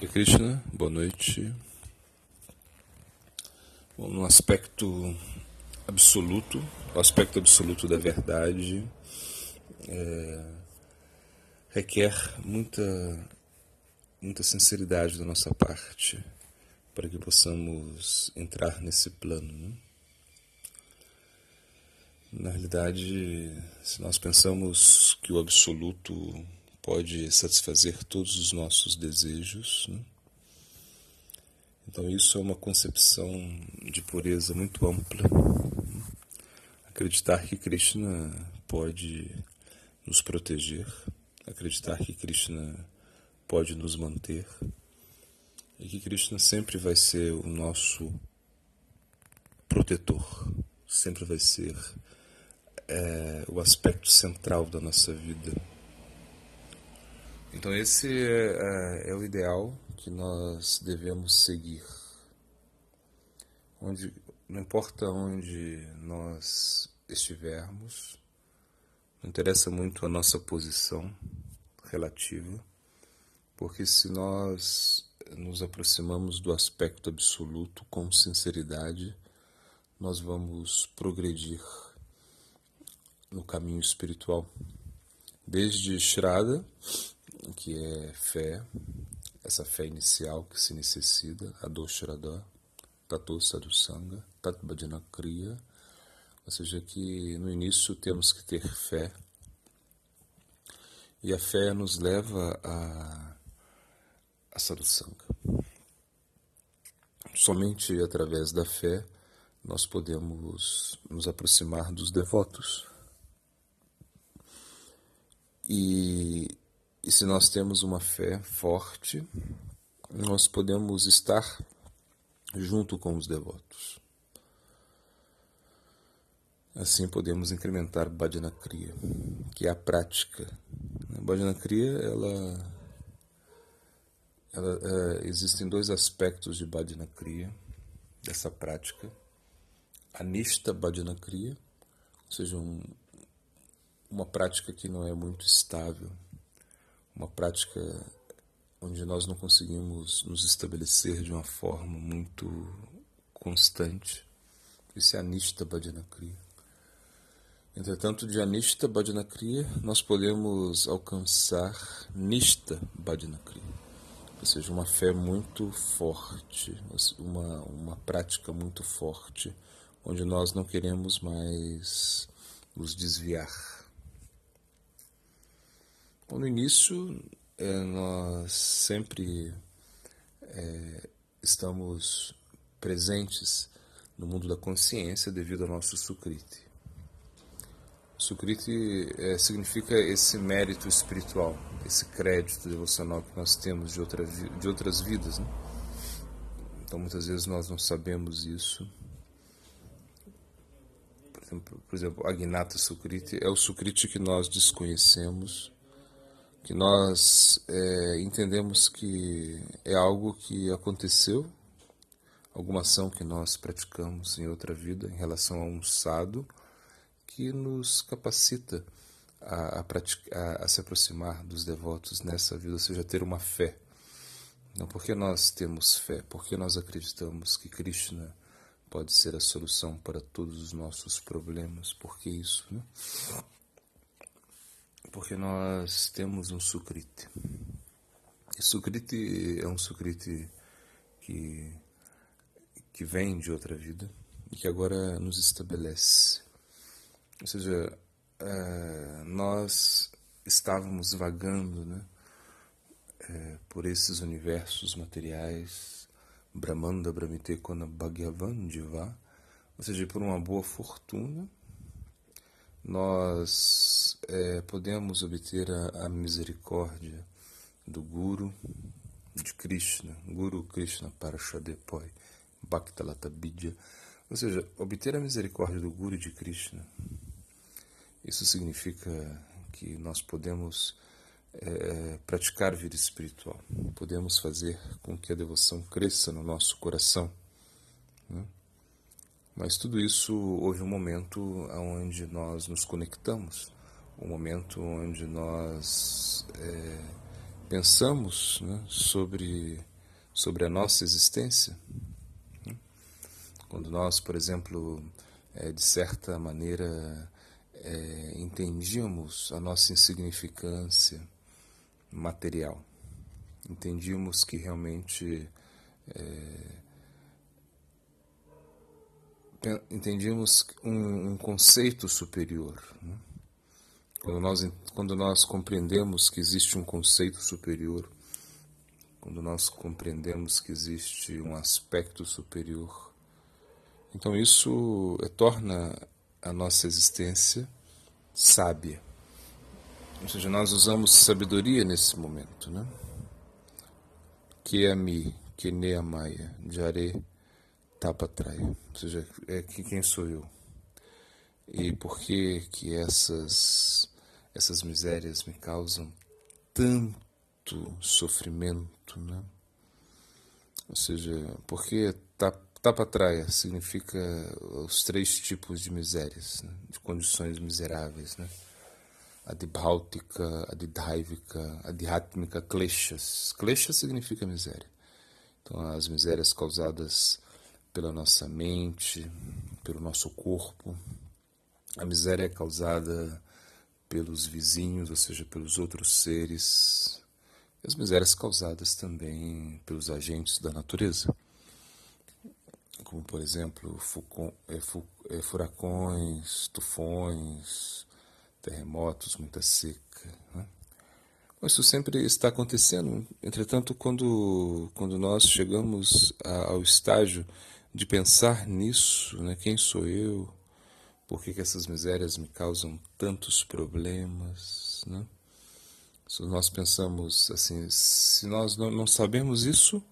Hare Krishna, boa noite. Bom, no aspecto absoluto, o aspecto absoluto da verdade é, requer muita, muita sinceridade da nossa parte para que possamos entrar nesse plano. Né? Na realidade, se nós pensamos que o absoluto pode satisfazer todos os nossos desejos. Né? Então, isso é uma concepção de pureza muito ampla. Acreditar que Krishna pode nos proteger, acreditar que Krishna pode nos manter e que Krishna sempre vai ser o nosso protetor, sempre vai ser é, o aspecto central da nossa vida. Então, esse é, é, é, o ideal que nós devemos seguir. Onde, não importa onde nós estivermos, não interessa muito a nossa posição relativa, porque se nós nos aproximamos do aspecto absoluto com sinceridade, nós vamos progredir no caminho espiritual. Desde Shraddha, que é fé, essa fé inicial que se necessita, a Doshrada, Tato Sadhusanga, Tat Kriya, ou seja, que no início temos que ter fé, e a fé nos leva a, a Sadhusanga. Somente através da fé nós podemos nos aproximar dos devotos. E e se nós temos uma fé forte, nós podemos estar junto com os devotos. Assim podemos incrementar Bhajana Kriya, que é a prática. A Bhajana Kriya, ela, ela é, existem dois aspectos de Bhajana Kriya, dessa prática. Anista Bhajana Kriya, ou seja, um, uma prática que não é muito estável, uma prática onde nós não conseguimos nos estabelecer de uma forma muito constante. Isso é Anishta Bhajana Kriya. Entretanto, de Anishta Bhajana Kriya, nós podemos alcançar Nishta Bhajana Kriya, ou seja, uma fé muito forte, uma, uma prática muito forte, onde nós não queremos mais nos desviar Bom, no início, é, nós sempre é, estamos presentes no mundo da consciência devido ao nosso Sukriti. Sukriti é, significa esse mérito espiritual, esse crédito devocional que nós temos de, outra, de outras vidas. Né? Então, muitas vezes nós não sabemos isso. Por exemplo, por exemplo Agnata Sukriti é o Sukriti que nós desconhecemos que nós é, entendemos que é algo que aconteceu, alguma ação que nós praticamos em outra vida em relação a um sado que nos capacita a, a, a, se aproximar dos devotos nessa vida, ou seja, ter uma fé. Não porque nós temos fé, porque nós acreditamos que Krishna pode ser a solução para todos os nossos problemas, porque isso, né? Porque nós temos um sukriti. E sukriti é um sukriti que, que vem de outra vida e que agora nos estabelece. Ou seja, é, nós estávamos vagando né, é, por esses universos materiais, Brahmanda, Brahmite, Kona, Bhagavan, Diva, ou seja, por uma boa fortuna, nós é, podemos obter a, a, misericórdia do Guru de Krishna, Guru Krishna Parashadepoi, Bhaktalata Bidya, ou seja, obter a misericórdia do Guru de Krishna. Isso significa que nós podemos é, praticar vida espiritual, podemos fazer com que a devoção cresça no nosso coração. Né? Mas tudo isso houve um momento onde nós nos conectamos, um momento onde nós é, pensamos né, sobre sobre a nossa existência. Quando nós, por exemplo, é, de certa maneira, é, entendíamos a nossa insignificância material, entendíamos que realmente é, entendíamos um, um conceito superior. Né? Quando, nós, quando nós compreendemos que existe um conceito superior, quando nós compreendemos que existe um aspecto superior, então isso é, torna a nossa existência sábia. Ou seja, nós usamos sabedoria nesse momento, né? Que é mi, que ne amaya, jare tapatrai. Ou seja, é que quem sou eu? E por que que essas essas misérias me causam tanto sofrimento, né? Ou seja, porque Tapatraia significa os três tipos de misérias, né? de condições miseráveis, né? Adibhautica, Adidhaivika, Adhyatmika, Kleshas. Klesha significa miséria. Então, as misérias causadas pela nossa mente, pelo nosso corpo. A miséria é causada pelos vizinhos, ou seja, pelos outros seres. E as misérias causadas também pelos agentes da natureza como por exemplo é, é, furacões, tufões, terremotos, muita seca. Né? Isso sempre está acontecendo. Entretanto, quando, quando nós chegamos ao estágio de pensar nisso, né? quem sou eu? Por que, que essas misérias me causam tantos problemas? Né? Se nós pensamos assim, se nós não, sabemos isso,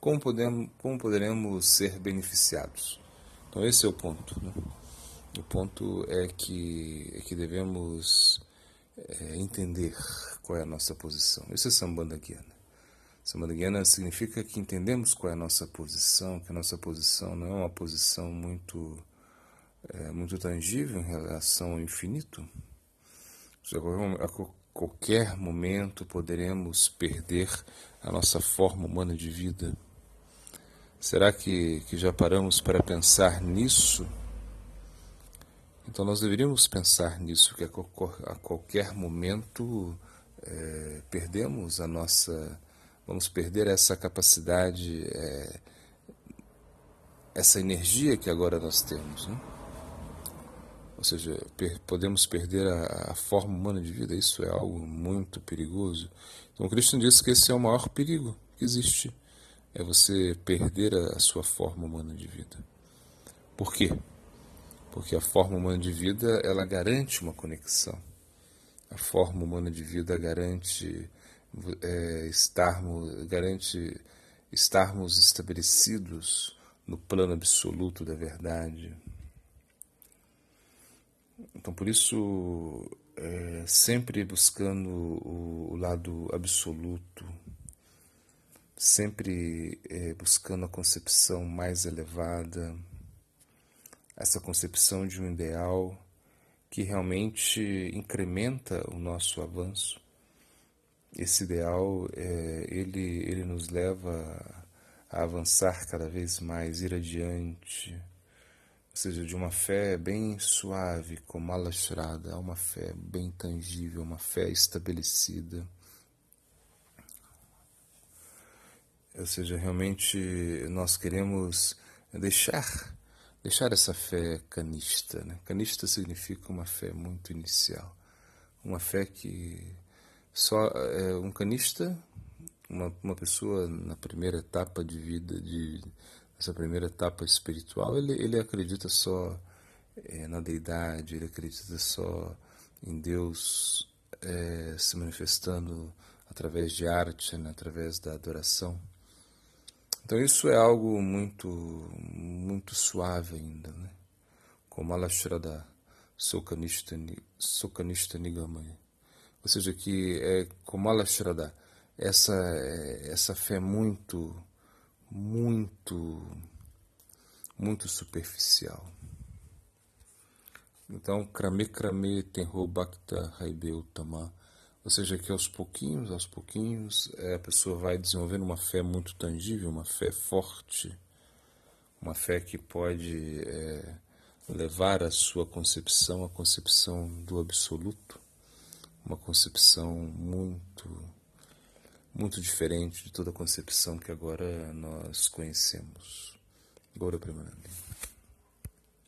como, podemos, como poderemos ser beneficiados? Então, esse é o ponto. Né? O ponto é que, é que devemos é, entender qual é a nossa posição. Isso é Sambandha Guiana. Sambandha Guiana significa que entendemos qual é a nossa posição, que a nossa posição não é uma posição muito, é, muito tangível em relação ao infinito. A qualquer momento poderemos perder a nossa forma humana de vida Será que, que já paramos para pensar nisso? Então nós deveríamos pensar nisso, que a qualquer momento é, perdemos a nossa, vamos perder essa capacidade, é, essa energia que agora nós temos. Né? Ou seja, per, podemos perder a, a, forma humana de vida, isso é algo muito perigoso. Então Cristo disse que esse é o maior perigo que existe é você perder a sua forma humana de vida. Por quê? Porque a forma humana de vida ela garante uma conexão. A forma humana de vida garante é, estarmos, garante estarmos estabelecidos no plano absoluto da verdade. Então, por isso, é, sempre buscando o, o lado absoluto, sempre é, buscando a concepção mais elevada, essa concepção de um ideal que realmente incrementa o nosso avanço. Esse ideal, é, ele, ele nos leva a avançar cada vez mais, ir adiante, ou seja, de uma fé bem suave, como alastrada, a uma fé bem tangível, uma fé estabelecida Ou seja, realmente nós queremos deixar deixar essa fé canista. Né? Canista significa uma fé muito inicial, uma fé que só é um canista, uma, uma pessoa na primeira etapa de vida, de essa primeira etapa espiritual, ele, ele acredita só é, na deidade, ele acredita só em Deus é, se manifestando através de arte, né? através da adoração. Então isso é algo muito muito suave ainda, né? Como Alashrada Sokanishta, Sokanishta Nigamaya ou seja, que é como a Shraddha, essa, essa fé muito, muito, muito superficial. Então, Krame Krame Tenho Bhakta Raibeu Tama, ou seja, que aos pouquinhos, aos pouquinhos, é, a pessoa vai desenvolvendo uma fé muito tangível, uma fé forte, uma fé que pode é, levar a sua concepção à concepção do absoluto uma concepção muito muito diferente de toda a concepção que agora nós conhecemos. agora Premanandi.